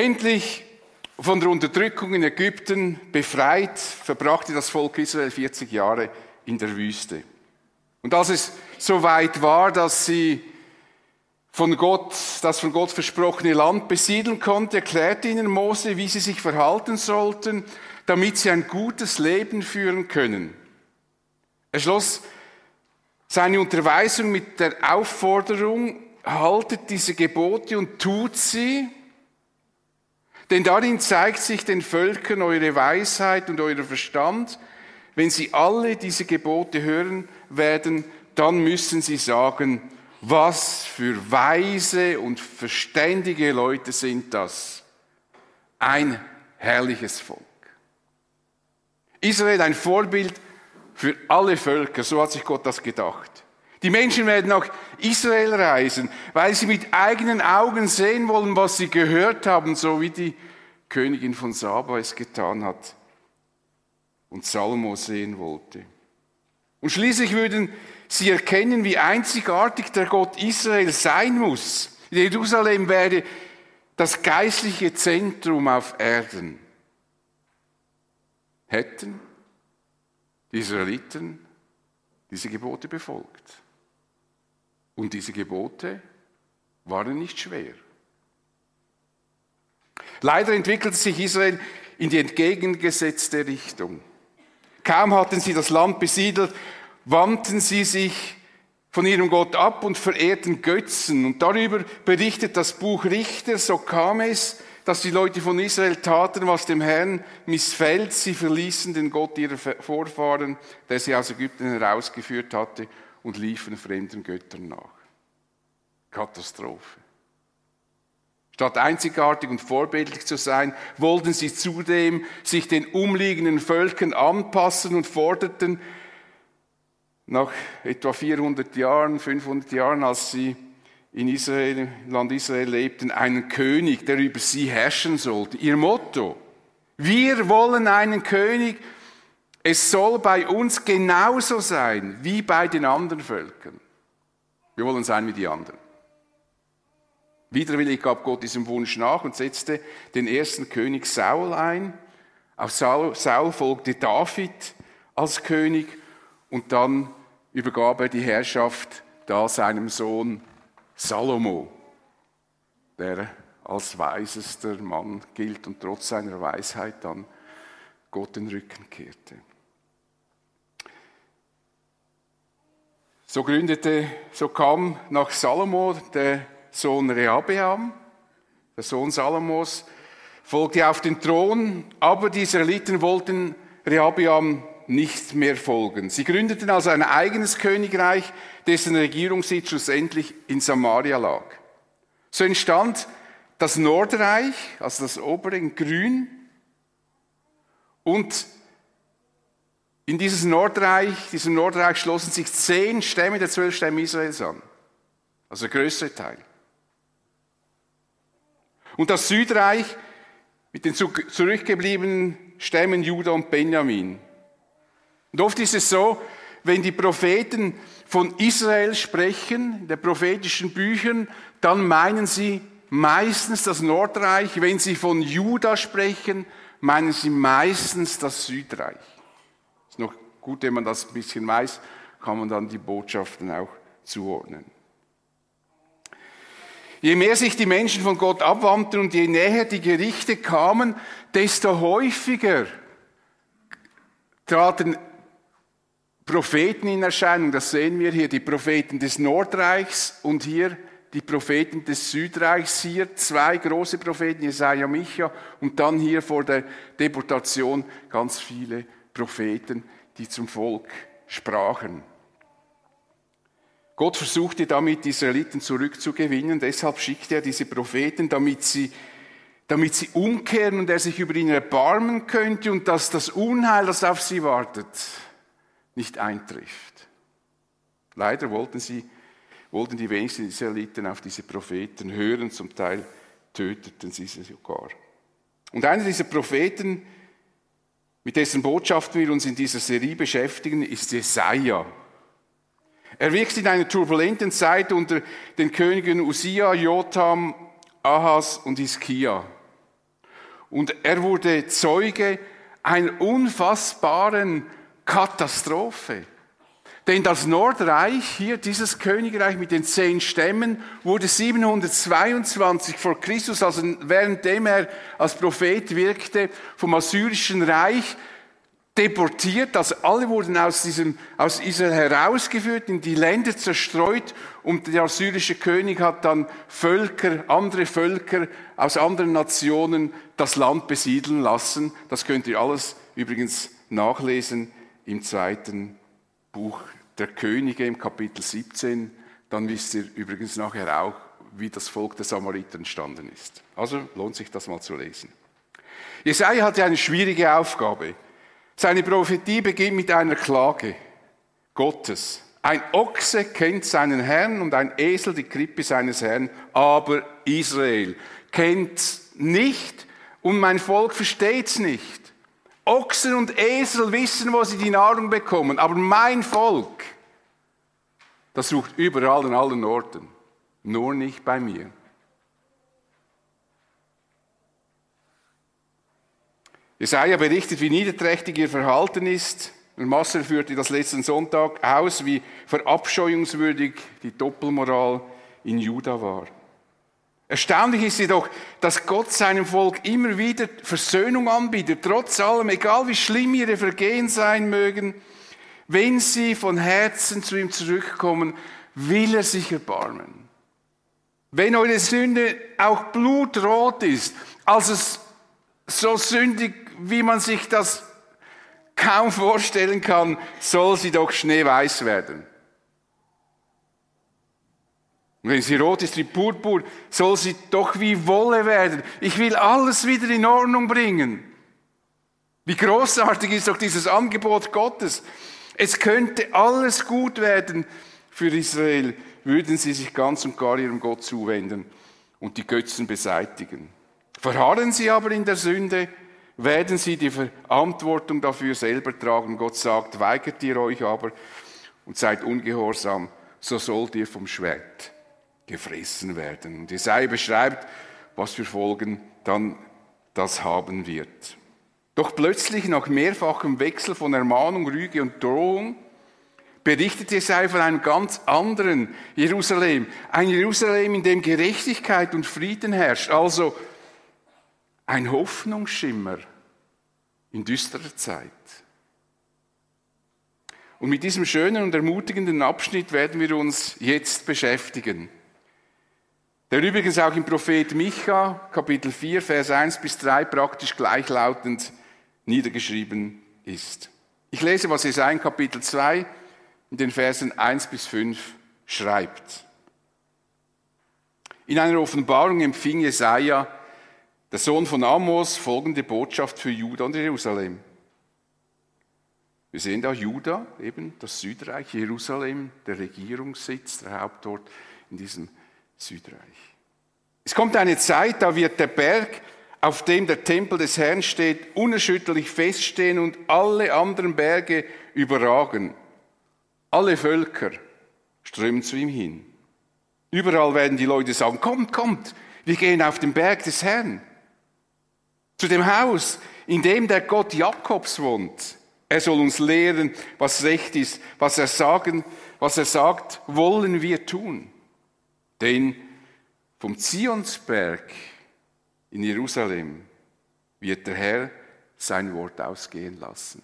Endlich von der Unterdrückung in Ägypten befreit, verbrachte das Volk Israel 40 Jahre in der Wüste. Und als es so weit war, dass sie von Gott, das von Gott versprochene Land besiedeln konnte, erklärte ihnen Mose, wie sie sich verhalten sollten, damit sie ein gutes Leben führen können. Er schloss seine Unterweisung mit der Aufforderung, haltet diese Gebote und tut sie, denn darin zeigt sich den Völkern eure Weisheit und euer Verstand. Wenn sie alle diese Gebote hören werden, dann müssen sie sagen, was für weise und verständige Leute sind das. Ein herrliches Volk. Israel ein Vorbild für alle Völker, so hat sich Gott das gedacht. Die Menschen werden nach Israel reisen, weil sie mit eigenen Augen sehen wollen, was sie gehört haben, so wie die Königin von Saba es getan hat und Salomo sehen wollte. Und schließlich würden sie erkennen, wie einzigartig der Gott Israel sein muss. Jerusalem werde das geistliche Zentrum auf Erden. Hätten die Israeliten diese Gebote befolgt. Und diese Gebote waren nicht schwer. Leider entwickelte sich Israel in die entgegengesetzte Richtung. Kaum hatten sie das Land besiedelt, wandten sie sich von ihrem Gott ab und verehrten Götzen. Und darüber berichtet das Buch Richter, so kam es, dass die Leute von Israel taten, was dem Herrn missfällt. Sie verließen den Gott ihrer Vorfahren, der sie aus Ägypten herausgeführt hatte, und liefen fremden Göttern nach. Katastrophe. Statt einzigartig und vorbildlich zu sein, wollten sie zudem sich den umliegenden Völkern anpassen und forderten nach etwa 400 Jahren, 500 Jahren, als sie in Israel, Land Israel lebten, einen König, der über sie herrschen sollte. Ihr Motto, wir wollen einen König, es soll bei uns genauso sein wie bei den anderen Völkern. Wir wollen sein wie die anderen. Widerwillig gab Gott diesem Wunsch nach und setzte den ersten König Saul ein. Auf Saul, Saul folgte David als König und dann übergab er die Herrschaft da seinem Sohn Salomo, der als weisester Mann gilt und trotz seiner Weisheit dann Gott den Rücken kehrte. So gründete, so kam nach Salomo der Sohn Rehabeam, der Sohn Salomos, folgte auf den Thron, aber die Israeliten wollten Rehabeam nicht mehr folgen. Sie gründeten also ein eigenes Königreich, dessen Regierungssitz schlussendlich in Samaria lag. So entstand das Nordreich, also das obere in Grün, und in dieses Nordreich, diesem Nordreich schlossen sich zehn Stämme der zwölf Stämme Israels an. Also der größere Teil. Und das Südreich mit den zurückgebliebenen Stämmen Juda und Benjamin. Und oft ist es so, wenn die Propheten von Israel sprechen, den prophetischen Büchern, dann meinen sie meistens das Nordreich. Wenn sie von Juda sprechen, meinen sie meistens das Südreich. Ist noch gut, wenn man das ein bisschen weiß, kann man dann die Botschaften auch zuordnen. Je mehr sich die Menschen von Gott abwandten und je näher die Gerichte kamen, desto häufiger traten Propheten in Erscheinung. Das sehen wir hier, die Propheten des Nordreichs und hier die Propheten des Südreichs. Hier zwei große Propheten, Jesaja, Micha und dann hier vor der Deportation ganz viele Propheten, die zum Volk sprachen. Gott versuchte damit, die Israeliten zurückzugewinnen. Deshalb schickte er diese Propheten, damit sie, damit sie umkehren und er sich über ihn erbarmen könnte und dass das Unheil, das auf sie wartet, nicht eintrifft. Leider wollten sie, wollten die wenigsten Israeliten auf diese Propheten hören, zum Teil töteten sie sie sogar. Und einer dieser Propheten, mit dessen Botschaft wir uns in dieser Serie beschäftigen, ist Jesaja. Er wächst in einer turbulenten Zeit unter den Königen Usia, Jotham, Ahas und Hiskia. und er wurde Zeuge einer unfassbaren Katastrophe. Denn das Nordreich, hier dieses Königreich mit den zehn Stämmen, wurde 722 vor Christus, also währenddem er als Prophet wirkte, vom assyrischen Reich deportiert, also alle wurden aus, diesem, aus Israel herausgeführt, in die Länder zerstreut und der assyrische König hat dann Völker, andere Völker aus anderen Nationen das Land besiedeln lassen. Das könnt ihr alles übrigens nachlesen im zweiten Buch der Könige im Kapitel 17. Dann wisst ihr übrigens nachher auch, wie das Volk der Samariter entstanden ist. Also lohnt sich das mal zu lesen. Jesaja hatte eine schwierige Aufgabe. Seine Prophetie beginnt mit einer Klage Gottes. Ein Ochse kennt seinen Herrn und ein Esel die Krippe seines Herrn, aber Israel kennt nicht und mein Volk versteht's nicht. Ochsen und Esel wissen, wo sie die Nahrung bekommen, aber mein Volk, das sucht überall an allen Orten, nur nicht bei mir. Jesaja berichtet, wie niederträchtig ihr Verhalten ist. Und Masser führte das letzten Sonntag aus, wie verabscheuungswürdig die Doppelmoral in Juda war. Erstaunlich ist jedoch, dass Gott seinem Volk immer wieder Versöhnung anbietet, trotz allem, egal wie schlimm ihre Vergehen sein mögen, wenn sie von Herzen zu ihm zurückkommen, will er sich erbarmen. Wenn eure Sünde auch blutrot ist, also so sündig wie man sich das kaum vorstellen kann, soll sie doch schneeweiß werden. Und wenn sie rot ist wie Purpur, soll sie doch wie Wolle werden. Ich will alles wieder in Ordnung bringen. Wie großartig ist doch dieses Angebot Gottes. Es könnte alles gut werden für Israel, würden sie sich ganz und gar ihrem Gott zuwenden und die Götzen beseitigen. Verharren sie aber in der Sünde, werden sie die Verantwortung dafür selber tragen. Gott sagt, weigert ihr euch aber und seid ungehorsam, so sollt ihr vom Schwert gefressen werden. Und Jesaja beschreibt, was für Folgen dann das haben wird. Doch plötzlich, nach mehrfachem Wechsel von Ermahnung, Rüge und Drohung, berichtet Jesaja von einem ganz anderen Jerusalem. Ein Jerusalem, in dem Gerechtigkeit und Frieden herrscht. Also ein Hoffnungsschimmer in düsterer Zeit. Und mit diesem schönen und ermutigenden Abschnitt werden wir uns jetzt beschäftigen. Der übrigens auch im Prophet Micha, Kapitel 4, Vers 1 bis 3 praktisch gleichlautend niedergeschrieben ist. Ich lese, was Jesaja Kapitel 2 in den Versen 1 bis 5 schreibt. In einer Offenbarung empfing Jesaja der Sohn von Amos, folgende Botschaft für Juda und Jerusalem. Wir sehen da Juda, eben das Südreich, Jerusalem, der Regierungssitz, der Hauptort in diesem Südreich. Es kommt eine Zeit, da wird der Berg, auf dem der Tempel des Herrn steht, unerschütterlich feststehen und alle anderen Berge überragen. Alle Völker strömen zu ihm hin. Überall werden die Leute sagen, kommt, kommt, wir gehen auf den Berg des Herrn zu dem Haus, in dem der Gott Jakobs wohnt. Er soll uns lehren, was recht ist, was er sagen, was er sagt, wollen wir tun. Denn vom Zionsberg in Jerusalem wird der Herr sein Wort ausgehen lassen.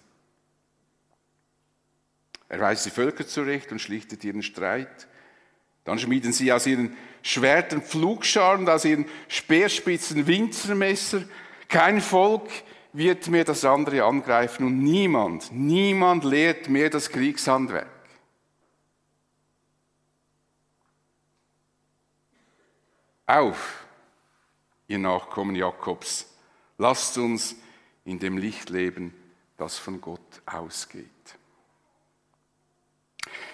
Er weist die Völker zurecht und schlichtet ihren Streit. Dann schmieden sie aus ihren Schwertern Pflugscharen, aus ihren Speerspitzen Winzermesser kein Volk wird mehr das andere angreifen und niemand, niemand lehrt mehr das Kriegshandwerk. Auf, ihr Nachkommen Jakobs, lasst uns in dem Licht leben, das von Gott ausgeht.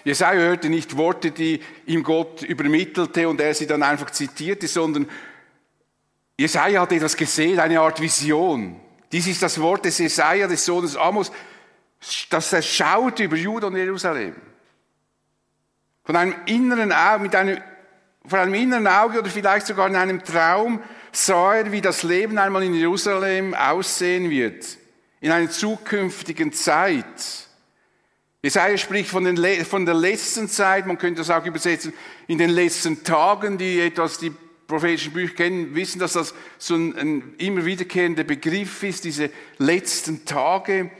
Jesaja hörte nicht Worte, die ihm Gott übermittelte und er sie dann einfach zitierte, sondern Jesaja hat etwas gesehen, eine Art Vision. Dies ist das Wort des Jesaja, des Sohnes Amos, das er schaut über Juda und Jerusalem. Von einem inneren Auge, mit einem, von einem inneren Auge oder vielleicht sogar in einem Traum sah er, wie das Leben einmal in Jerusalem aussehen wird, in einer zukünftigen Zeit. Jesaja spricht von, den, von der letzten Zeit, man könnte das auch übersetzen, in den letzten Tagen, die etwas die prophetischen Bücher kennen, wissen, dass das so ein, ein immer wiederkehrender Begriff ist, diese letzten Tage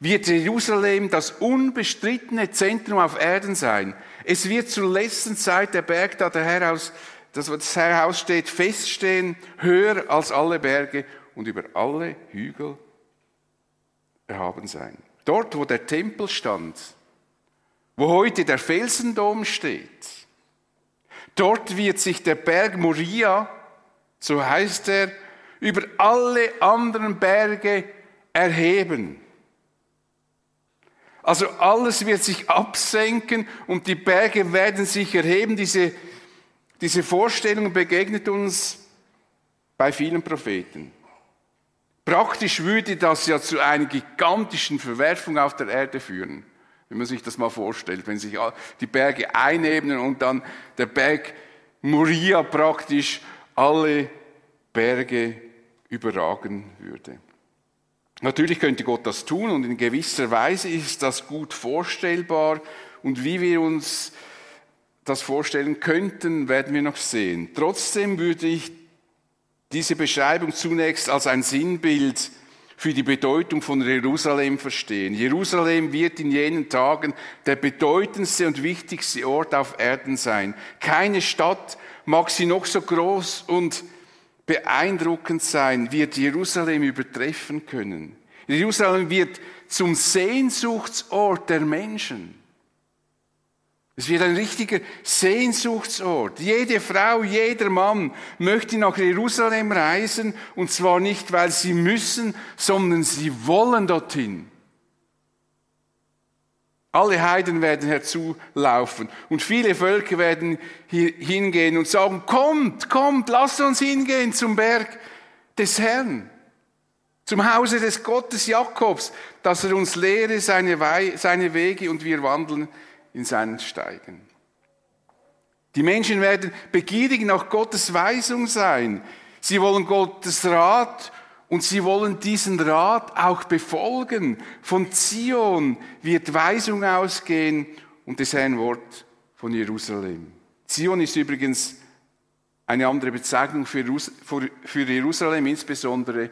wird Jerusalem das unbestrittene Zentrum auf Erden sein. Es wird zur letzten Zeit der Berg, da der Herr aus, das, das Herr aussteht, feststehen, höher als alle Berge und über alle Hügel erhaben sein. Dort, wo der Tempel stand, wo heute der Felsendom steht, dort wird sich der Berg Moria, so heißt er, über alle anderen Berge erheben. Also alles wird sich absenken und die Berge werden sich erheben. Diese, diese Vorstellung begegnet uns bei vielen Propheten. Praktisch würde das ja zu einer gigantischen Verwerfung auf der Erde führen. Wenn man sich das mal vorstellt, wenn sich die Berge einebnen und dann der Berg Moria praktisch alle Berge überragen würde. Natürlich könnte Gott das tun und in gewisser Weise ist das gut vorstellbar und wie wir uns das vorstellen könnten, werden wir noch sehen. Trotzdem würde ich diese Beschreibung zunächst als ein Sinnbild für die Bedeutung von Jerusalem verstehen. Jerusalem wird in jenen Tagen der bedeutendste und wichtigste Ort auf Erden sein. Keine Stadt, mag sie noch so groß und beeindruckend sein, wird Jerusalem übertreffen können. Jerusalem wird zum Sehnsuchtsort der Menschen. Es wird ein richtiger Sehnsuchtsort. Jede Frau, jeder Mann möchte nach Jerusalem reisen und zwar nicht, weil sie müssen, sondern sie wollen dorthin. Alle Heiden werden herzulaufen und viele Völker werden hier hingehen und sagen, kommt, kommt, lasst uns hingehen zum Berg des Herrn, zum Hause des Gottes Jakobs, dass er uns lehre seine, seine Wege und wir wandeln in seinen Steigen. Die Menschen werden begierig nach Gottes Weisung sein. Sie wollen Gottes Rat und sie wollen diesen Rat auch befolgen. Von Zion wird Weisung ausgehen und des Herrn Wort von Jerusalem. Zion ist übrigens eine andere Bezeichnung für Jerusalem, insbesondere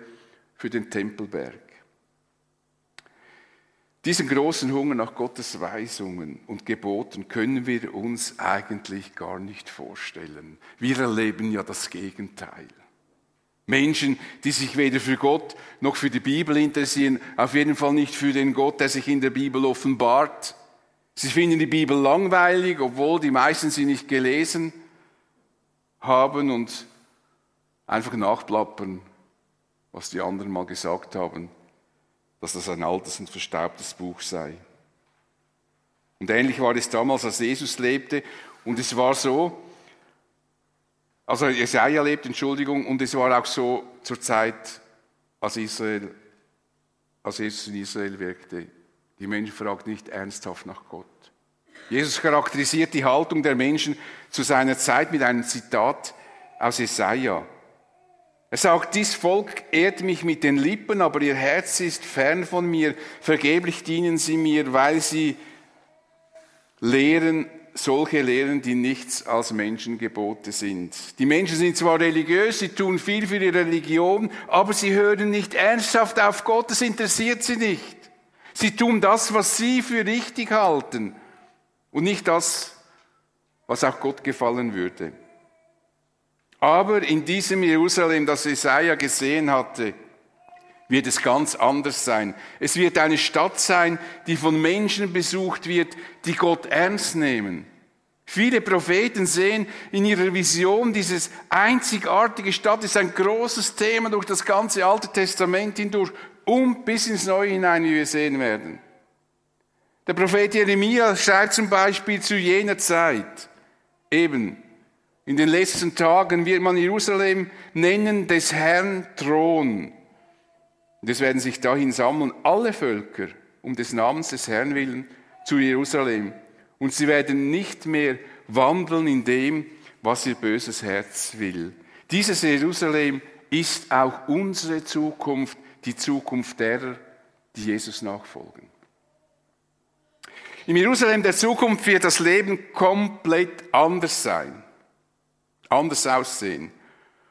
für den Tempelberg. Diesen großen Hunger nach Gottes Weisungen und Geboten können wir uns eigentlich gar nicht vorstellen. Wir erleben ja das Gegenteil. Menschen, die sich weder für Gott noch für die Bibel interessieren, auf jeden Fall nicht für den Gott, der sich in der Bibel offenbart. Sie finden die Bibel langweilig, obwohl die meisten sie nicht gelesen haben und einfach nachplappern, was die anderen mal gesagt haben, dass das ein altes und verstaubtes Buch sei. Und ähnlich war es damals, als Jesus lebte. Und es war so, also Jesaja lebt, Entschuldigung, und es war auch so zur Zeit, als, Israel, als Jesus in Israel wirkte. Die Menschen fragten nicht ernsthaft nach Gott. Jesus charakterisiert die Haltung der Menschen zu seiner Zeit mit einem Zitat aus Jesaja. Er sagt, dies Volk ehrt mich mit den Lippen, aber ihr Herz ist fern von mir. Vergeblich dienen sie mir, weil sie lehren solche Lehren, die nichts als Menschengebote sind. Die Menschen sind zwar religiös, sie tun viel für ihre Religion, aber sie hören nicht ernsthaft auf Gott, das interessiert sie nicht. Sie tun das, was sie für richtig halten und nicht das, was auch Gott gefallen würde. Aber in diesem Jerusalem, das Jesaja gesehen hatte, wird es ganz anders sein. Es wird eine Stadt sein, die von Menschen besucht wird, die Gott ernst nehmen. Viele Propheten sehen in ihrer Vision dieses einzigartige Stadt, ist ein großes Thema durch das ganze Alte Testament hindurch, um bis ins Neue hinein, wie wir sehen werden. Der Prophet Jeremia schreibt zum Beispiel zu jener Zeit, eben, in den letzten Tagen wird man Jerusalem nennen des Herrn Thron. Und es werden sich dahin sammeln alle Völker um des Namens des Herrn willen zu Jerusalem. Und sie werden nicht mehr wandeln in dem, was ihr böses Herz will. Dieses Jerusalem ist auch unsere Zukunft, die Zukunft derer, die Jesus nachfolgen. Im Jerusalem der Zukunft wird das Leben komplett anders sein, anders aussehen.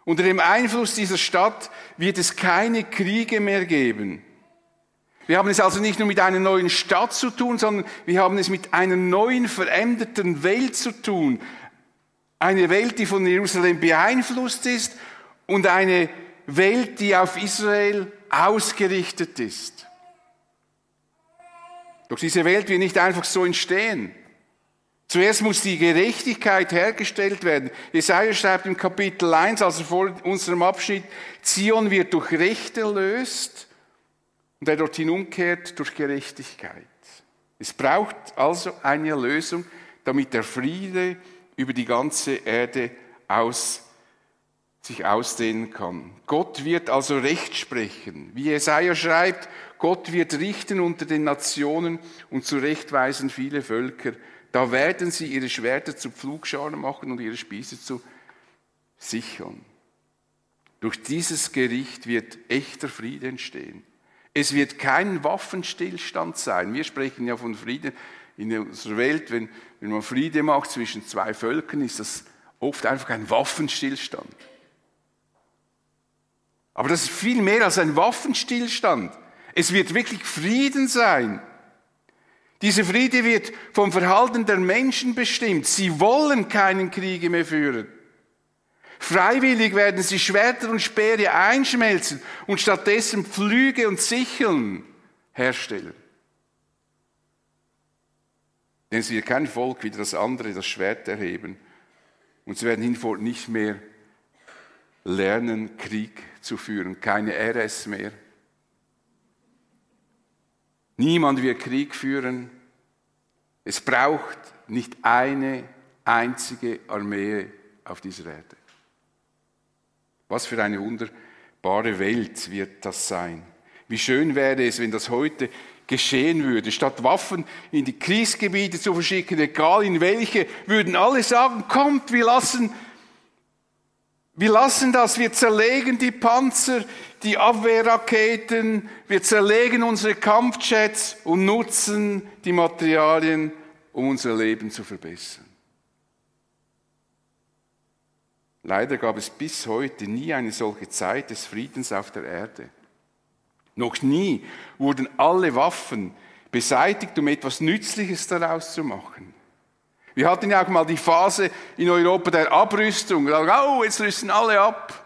Unter dem Einfluss dieser Stadt wird es keine Kriege mehr geben. Wir haben es also nicht nur mit einer neuen Stadt zu tun, sondern wir haben es mit einer neuen, veränderten Welt zu tun. Eine Welt, die von Jerusalem beeinflusst ist und eine Welt, die auf Israel ausgerichtet ist. Doch diese Welt wird nicht einfach so entstehen. Zuerst muss die Gerechtigkeit hergestellt werden. Jesaja schreibt im Kapitel 1, also vor unserem Abschnitt, Zion wird durch Recht erlöst und er dorthin umkehrt durch Gerechtigkeit. Es braucht also eine Erlösung, damit der Friede über die ganze Erde aus, sich ausdehnen kann. Gott wird also Recht sprechen. Wie Jesaja schreibt, Gott wird richten unter den Nationen und zurechtweisen viele Völker. Da werden sie ihre Schwerter zu Pflugscharen machen und ihre Spieße zu Sichern. Durch dieses Gericht wird echter Friede entstehen. Es wird kein Waffenstillstand sein. Wir sprechen ja von Frieden in unserer Welt. Wenn, wenn man Friede macht zwischen zwei Völkern, ist das oft einfach ein Waffenstillstand. Aber das ist viel mehr als ein Waffenstillstand. Es wird wirklich Frieden sein. Dieser Friede wird vom Verhalten der Menschen bestimmt. Sie wollen keinen Krieg mehr führen. Freiwillig werden sie Schwerter und Speere einschmelzen und stattdessen Pflüge und Sicheln herstellen. Denn es wird kein Volk wie das andere das Schwert erheben und sie werden hinfort nicht mehr lernen, Krieg zu führen, keine RS mehr. Niemand wird Krieg führen. Es braucht nicht eine einzige Armee auf dieser Erde. Was für eine wunderbare Welt wird das sein. Wie schön wäre es, wenn das heute geschehen würde. Statt Waffen in die Kriegsgebiete zu verschicken, egal in welche, würden alle sagen, kommt, wir lassen, wir lassen das, wir zerlegen die Panzer, die Abwehrraketen, wir zerlegen unsere Kampfjets und nutzen die Materialien, um unser Leben zu verbessern. Leider gab es bis heute nie eine solche Zeit des Friedens auf der Erde. Noch nie wurden alle Waffen beseitigt, um etwas Nützliches daraus zu machen. Wir hatten ja auch mal die Phase in Europa der Abrüstung. Oh, jetzt rüsten alle ab.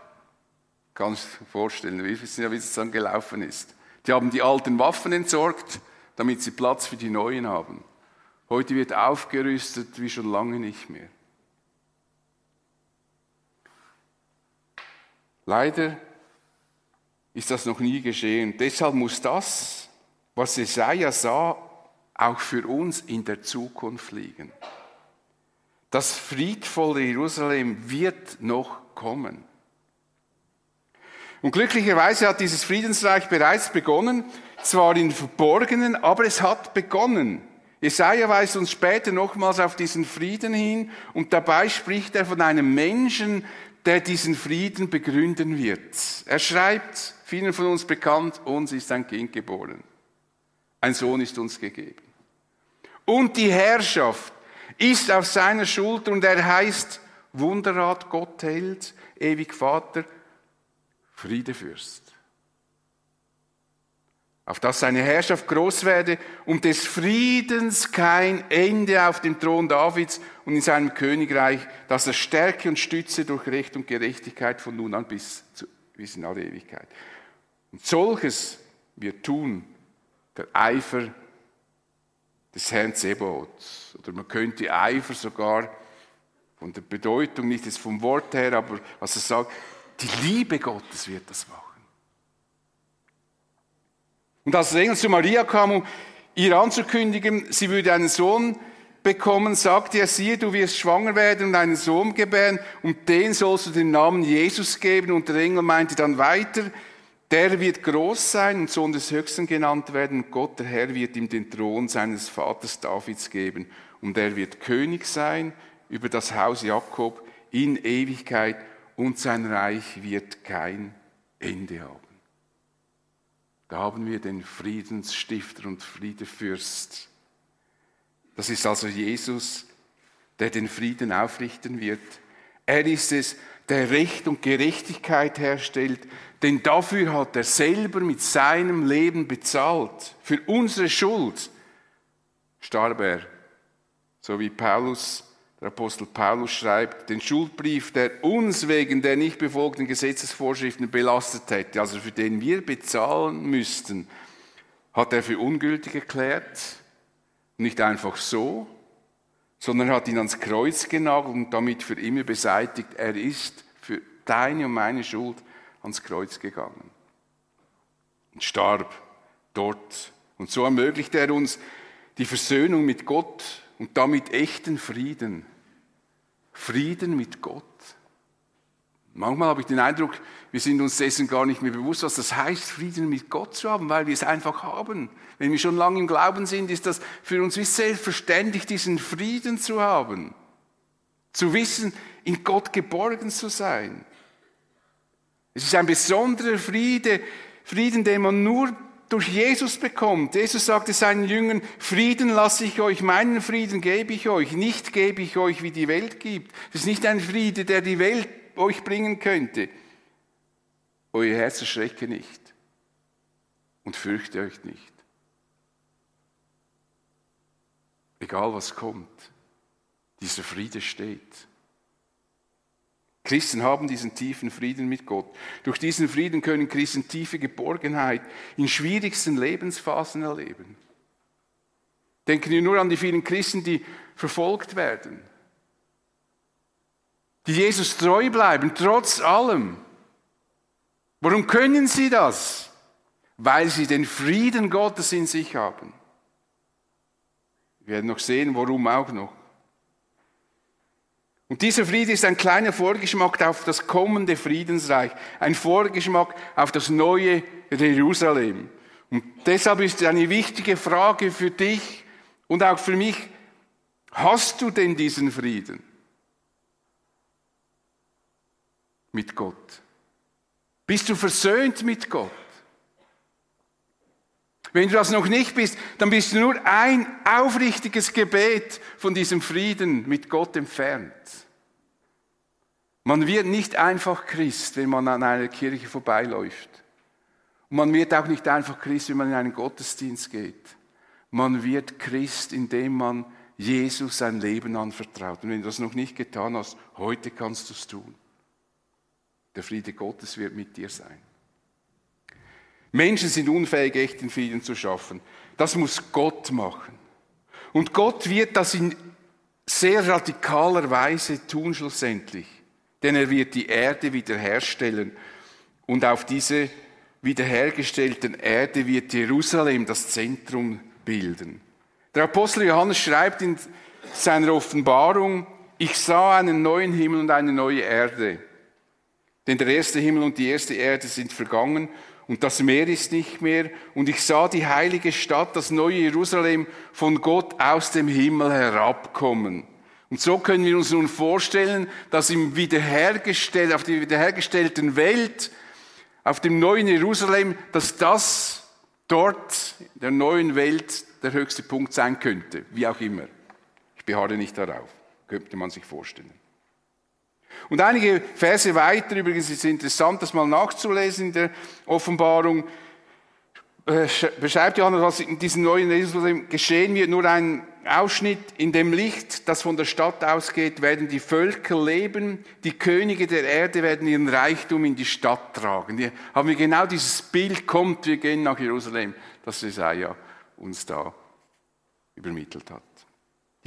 Kannst du dir vorstellen, wie es dann gelaufen ist. Die haben die alten Waffen entsorgt, damit sie Platz für die neuen haben. Heute wird aufgerüstet wie schon lange nicht mehr. Leider ist das noch nie geschehen. Deshalb muss das, was Jesaja sah, auch für uns in der Zukunft liegen. Das friedvolle Jerusalem wird noch kommen. Und glücklicherweise hat dieses Friedensreich bereits begonnen, zwar in Verborgenen, aber es hat begonnen. Jesaja weist uns später nochmals auf diesen Frieden hin und dabei spricht er von einem Menschen, der diesen Frieden begründen wird. Er schreibt, vielen von uns bekannt, uns ist ein Kind geboren. Ein Sohn ist uns gegeben. Und die Herrschaft ist auf seiner Schulter und er heißt Wunderrat, Gott hält, ewig Vater, Friedefürst auf dass seine Herrschaft groß werde und des Friedens kein Ende auf dem Thron Davids und in seinem Königreich, dass er Stärke und Stütze durch Recht und Gerechtigkeit von nun an bis, zu, bis in alle Ewigkeit. Und solches wird tun der Eifer des Herrn Zebots. Oder man könnte Eifer sogar von der Bedeutung, nicht jetzt vom Wort her, aber was er sagt, die Liebe Gottes wird das machen. Und als der Engel zu Maria kam, um ihr anzukündigen, sie würde einen Sohn bekommen, sagte er, siehe, du wirst schwanger werden und einen Sohn gebären und den sollst du den Namen Jesus geben. Und der Engel meinte dann weiter, der wird groß sein und Sohn des Höchsten genannt werden. Und Gott, der Herr, wird ihm den Thron seines Vaters Davids geben. Und er wird König sein über das Haus Jakob in Ewigkeit und sein Reich wird kein Ende haben. Da haben wir den Friedensstifter und Friedefürst. Das ist also Jesus, der den Frieden aufrichten wird. Er ist es, der Recht und Gerechtigkeit herstellt, denn dafür hat er selber mit seinem Leben bezahlt. Für unsere Schuld starb er. So wie Paulus, der Apostel Paulus schreibt, den Schuldbrief, der uns wegen der nicht befolgten Gesetzesvorschriften belastet hätte, also für den wir bezahlen müssten, hat er für ungültig erklärt. Nicht einfach so, sondern hat ihn ans Kreuz genagelt und damit für immer beseitigt. Er ist für deine und meine Schuld ans Kreuz gegangen und starb dort. Und so ermöglichte er uns die Versöhnung mit Gott und damit echten Frieden. Frieden mit Gott. Manchmal habe ich den Eindruck, wir sind uns dessen gar nicht mehr bewusst, was das heißt, Frieden mit Gott zu haben, weil wir es einfach haben. Wenn wir schon lange im Glauben sind, ist das für uns wie selbstverständlich, diesen Frieden zu haben. Zu wissen, in Gott geborgen zu sein. Es ist ein besonderer Friede, Frieden, den man nur durch Jesus bekommt. Jesus sagte seinen Jüngern, Frieden lasse ich euch, meinen Frieden gebe ich euch, nicht gebe ich euch, wie die Welt gibt. Das ist nicht ein Friede, der die Welt euch bringen könnte. Euer Herz erschrecke nicht und fürchte euch nicht. Egal was kommt, dieser Friede steht. Christen haben diesen tiefen Frieden mit Gott. Durch diesen Frieden können Christen tiefe Geborgenheit in schwierigsten Lebensphasen erleben. Denken wir nur an die vielen Christen, die verfolgt werden, die Jesus treu bleiben, trotz allem. Warum können sie das? Weil sie den Frieden Gottes in sich haben. Wir werden noch sehen, warum auch noch. Und dieser Friede ist ein kleiner Vorgeschmack auf das kommende Friedensreich, ein Vorgeschmack auf das neue Jerusalem. Und deshalb ist eine wichtige Frage für dich und auch für mich, hast du denn diesen Frieden? mit Gott? Bist du versöhnt mit Gott? Wenn du das noch nicht bist, dann bist du nur ein aufrichtiges Gebet von diesem Frieden mit Gott entfernt. Man wird nicht einfach Christ, wenn man an einer Kirche vorbeiläuft. Und man wird auch nicht einfach Christ, wenn man in einen Gottesdienst geht. Man wird Christ, indem man Jesus sein Leben anvertraut. Und wenn du das noch nicht getan hast, heute kannst du es tun. Der Friede Gottes wird mit dir sein. Menschen sind unfähig, echten Frieden zu schaffen. Das muss Gott machen. Und Gott wird das in sehr radikaler Weise tun schlussendlich. Denn er wird die Erde wiederherstellen. Und auf diese wiederhergestellten Erde wird Jerusalem das Zentrum bilden. Der Apostel Johannes schreibt in seiner Offenbarung, ich sah einen neuen Himmel und eine neue Erde. Denn der erste Himmel und die erste Erde sind vergangen und das Meer ist nicht mehr. Und ich sah die heilige Stadt, das neue Jerusalem, von Gott aus dem Himmel herabkommen. Und so können wir uns nun vorstellen, dass im wiederhergestellt, auf der wiederhergestellten Welt, auf dem neuen Jerusalem, dass das dort, in der neuen Welt, der höchste Punkt sein könnte. Wie auch immer. Ich beharre nicht darauf. Könnte man sich vorstellen. Und einige Verse weiter, übrigens ist es interessant, das mal nachzulesen in der Offenbarung, äh, beschreibt Johannes, was in diesem neuen Jerusalem geschehen wird, nur ein Ausschnitt, in dem Licht, das von der Stadt ausgeht, werden die Völker leben, die Könige der Erde werden ihren Reichtum in die Stadt tragen. Hier haben wir genau dieses Bild, kommt, wir gehen nach Jerusalem, das Jesaja uns da übermittelt hat.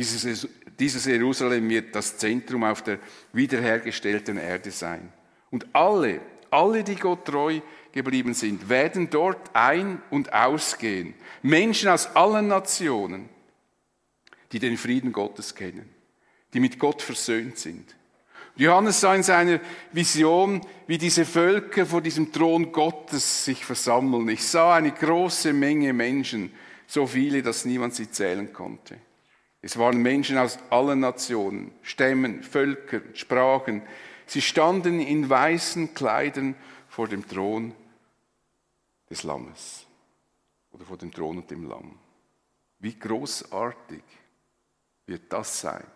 Dieses, dieses Jerusalem wird das Zentrum auf der wiederhergestellten Erde sein. Und alle, alle, die Gott treu geblieben sind, werden dort ein- und ausgehen. Menschen aus allen Nationen, die den Frieden Gottes kennen, die mit Gott versöhnt sind. Johannes sah in seiner Vision, wie diese Völker vor diesem Thron Gottes sich versammeln. Ich sah eine große Menge Menschen, so viele, dass niemand sie zählen konnte. Es waren Menschen aus allen Nationen, Stämmen, Völkern, Sprachen. Sie standen in weißen Kleidern vor dem Thron des Lammes oder vor dem Thron und dem Lamm. Wie großartig wird das sein?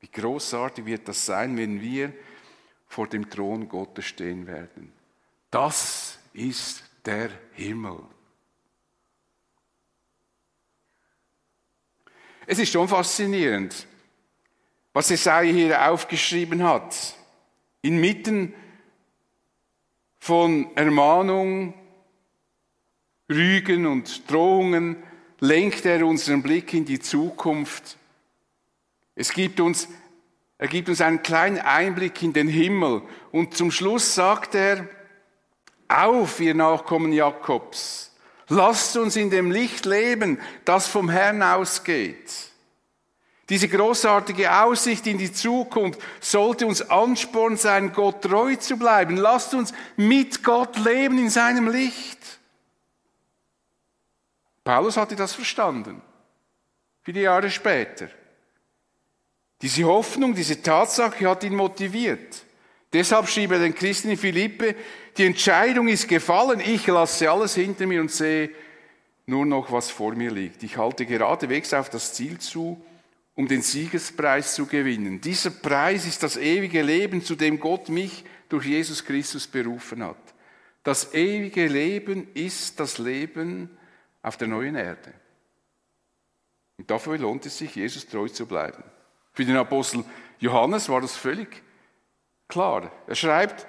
Wie großartig wird das sein, wenn wir vor dem Thron Gottes stehen werden. Das ist der Himmel. Es ist schon faszinierend, was Jesaja hier aufgeschrieben hat. Inmitten von Ermahnung, Rügen und Drohungen lenkt er unseren Blick in die Zukunft. Es gibt uns, er gibt uns einen kleinen Einblick in den Himmel und zum Schluss sagt er, auf, ihr Nachkommen Jakobs, Lasst uns in dem Licht leben, das vom Herrn ausgeht. Diese großartige Aussicht in die Zukunft sollte uns Ansporn sein, Gott treu zu bleiben. Lasst uns mit Gott leben in seinem Licht. Paulus hatte das verstanden. Viele Jahre später. Diese Hoffnung, diese Tatsache hat ihn motiviert. Deshalb schrieb er den Christen in Philippe, die Entscheidung ist gefallen, ich lasse alles hinter mir und sehe nur noch, was vor mir liegt. Ich halte geradewegs auf das Ziel zu, um den Siegespreis zu gewinnen. Dieser Preis ist das ewige Leben, zu dem Gott mich durch Jesus Christus berufen hat. Das ewige Leben ist das Leben auf der neuen Erde. Und dafür lohnt es sich, Jesus treu zu bleiben. Für den Apostel Johannes war das völlig klar. Er schreibt,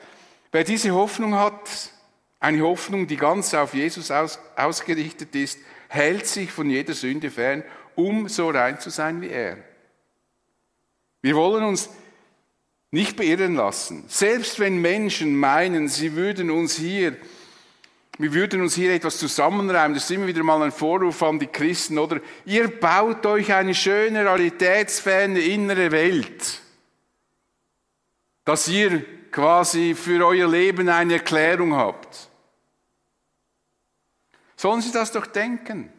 wer diese Hoffnung hat, eine Hoffnung, die ganz auf Jesus aus, ausgerichtet ist, hält sich von jeder Sünde fern, um so rein zu sein wie er. Wir wollen uns nicht beirren lassen. Selbst wenn Menschen meinen, sie würden uns hier, wir würden uns hier etwas zusammenreimen, das ist immer wieder mal ein Vorwurf an die Christen, oder ihr baut euch eine schöne, realitätsferne innere Welt dass ihr quasi für euer Leben eine Erklärung habt. Sollen Sie das doch denken?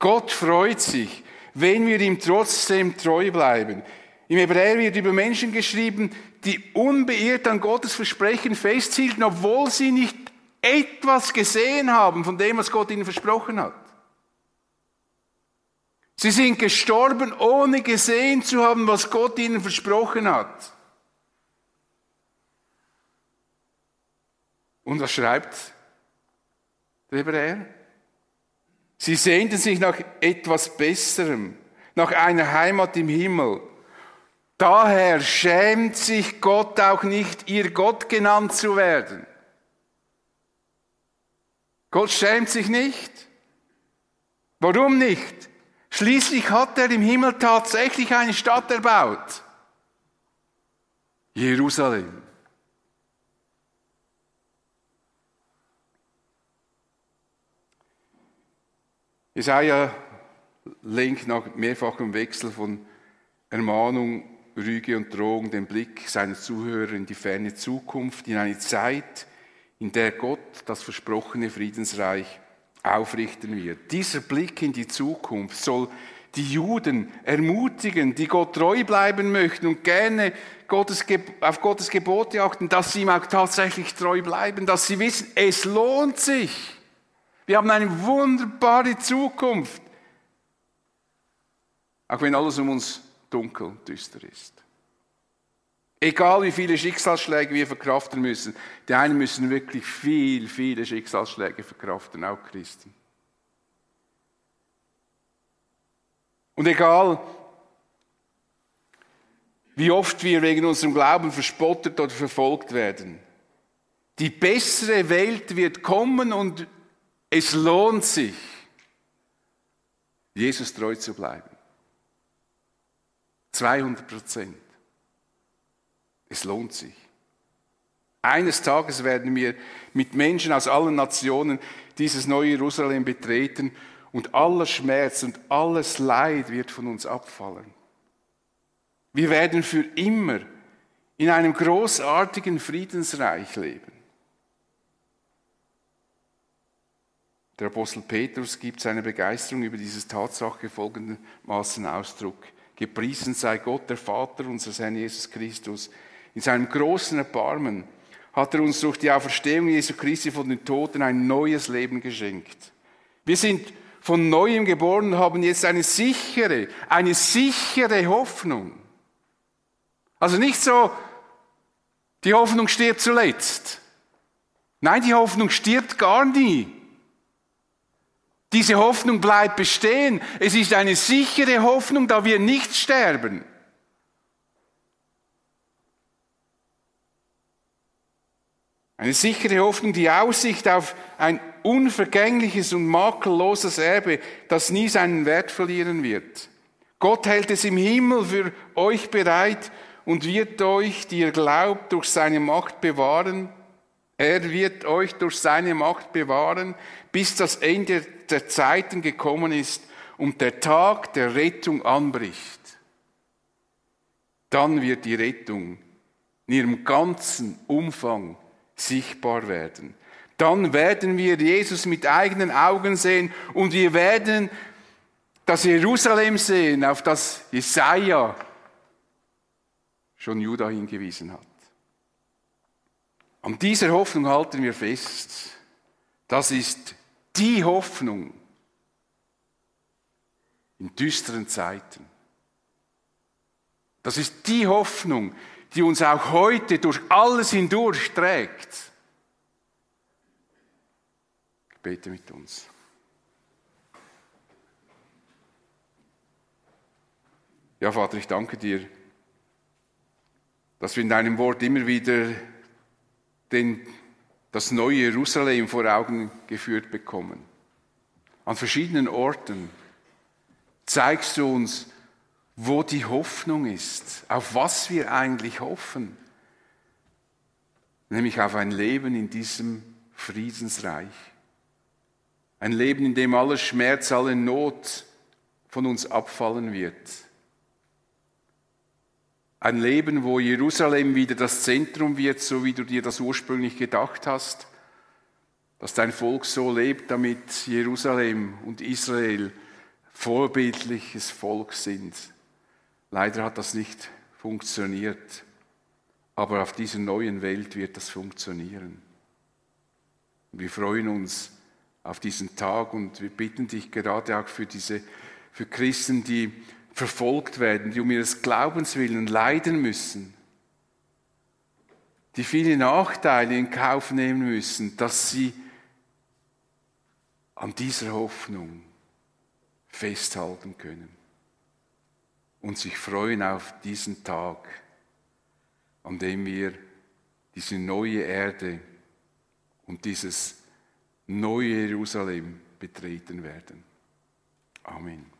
Gott freut sich, wenn wir ihm trotzdem treu bleiben. Im Hebräer wird über Menschen geschrieben, die unbeirrt an Gottes Versprechen festhielten, obwohl sie nicht etwas gesehen haben von dem, was Gott ihnen versprochen hat. Sie sind gestorben, ohne gesehen zu haben, was Gott ihnen versprochen hat. Und was schreibt der Hebräer? Sie sehnten sich nach etwas Besserem, nach einer Heimat im Himmel. Daher schämt sich Gott auch nicht, ihr Gott genannt zu werden. Gott schämt sich nicht. Warum nicht? Schließlich hat er im Himmel tatsächlich eine Stadt erbaut. Jerusalem. Jesaja lenkt nach mehrfachem Wechsel von Ermahnung, Rüge und Drohung den Blick seiner Zuhörer in die ferne Zukunft, in eine Zeit, in der Gott das versprochene Friedensreich aufrichten wird. Dieser Blick in die Zukunft soll die Juden ermutigen, die Gott treu bleiben möchten und gerne Gottes, auf Gottes Gebote achten, dass sie ihm auch tatsächlich treu bleiben, dass sie wissen, es lohnt sich. Wir haben eine wunderbare Zukunft. Auch wenn alles um uns dunkel und düster ist. Egal wie viele Schicksalsschläge wir verkraften müssen, die einen müssen wirklich viel, viele Schicksalsschläge verkraften, auch Christen. Und egal wie oft wir wegen unserem Glauben verspottet oder verfolgt werden, die bessere Welt wird kommen und es lohnt sich, Jesus treu zu bleiben. 200 Prozent. Es lohnt sich. Eines Tages werden wir mit Menschen aus allen Nationen dieses neue Jerusalem betreten und aller Schmerz und alles Leid wird von uns abfallen. Wir werden für immer in einem großartigen Friedensreich leben. Der Apostel Petrus gibt seine Begeisterung über diese Tatsache folgendermaßen Ausdruck. Gepriesen sei Gott, der Vater unseres Herrn Jesus Christus. In seinem großen Erbarmen hat er uns durch die Auferstehung Jesu Christi von den Toten ein neues Leben geschenkt. Wir sind von neuem geboren und haben jetzt eine sichere, eine sichere Hoffnung. Also nicht so, die Hoffnung stirbt zuletzt. Nein, die Hoffnung stirbt gar nie. Diese Hoffnung bleibt bestehen. Es ist eine sichere Hoffnung, da wir nicht sterben. Eine sichere Hoffnung, die Aussicht auf ein unvergängliches und makelloses Erbe, das nie seinen Wert verlieren wird. Gott hält es im Himmel für euch bereit und wird euch, die ihr glaubt, durch seine Macht bewahren. Er wird euch durch seine Macht bewahren, bis das Ende der Zeiten gekommen ist und der Tag der Rettung anbricht. Dann wird die Rettung in ihrem ganzen Umfang sichtbar werden. Dann werden wir Jesus mit eigenen Augen sehen und wir werden das Jerusalem sehen, auf das Jesaja schon Juda hingewiesen hat. An dieser Hoffnung halten wir fest. Das ist die Hoffnung in düsteren Zeiten. Das ist die Hoffnung, die uns auch heute durch alles hindurch trägt. Ich bete mit uns. Ja, Vater, ich danke dir, dass wir in deinem Wort immer wieder den, das neue Jerusalem vor Augen geführt bekommen. An verschiedenen Orten zeigst du uns, wo die Hoffnung ist, auf was wir eigentlich hoffen, nämlich auf ein Leben in diesem Friedensreich. Ein Leben, in dem aller Schmerz, alle Not von uns abfallen wird. Ein Leben, wo Jerusalem wieder das Zentrum wird, so wie du dir das ursprünglich gedacht hast, dass dein Volk so lebt, damit Jerusalem und Israel vorbildliches Volk sind, Leider hat das nicht funktioniert, aber auf dieser neuen Welt wird das funktionieren. Wir freuen uns auf diesen Tag und wir bitten dich gerade auch für diese, für Christen, die verfolgt werden, die um ihres Glaubens willen leiden müssen, die viele Nachteile in Kauf nehmen müssen, dass sie an dieser Hoffnung festhalten können und sich freuen auf diesen Tag, an dem wir diese neue Erde und dieses neue Jerusalem betreten werden. Amen.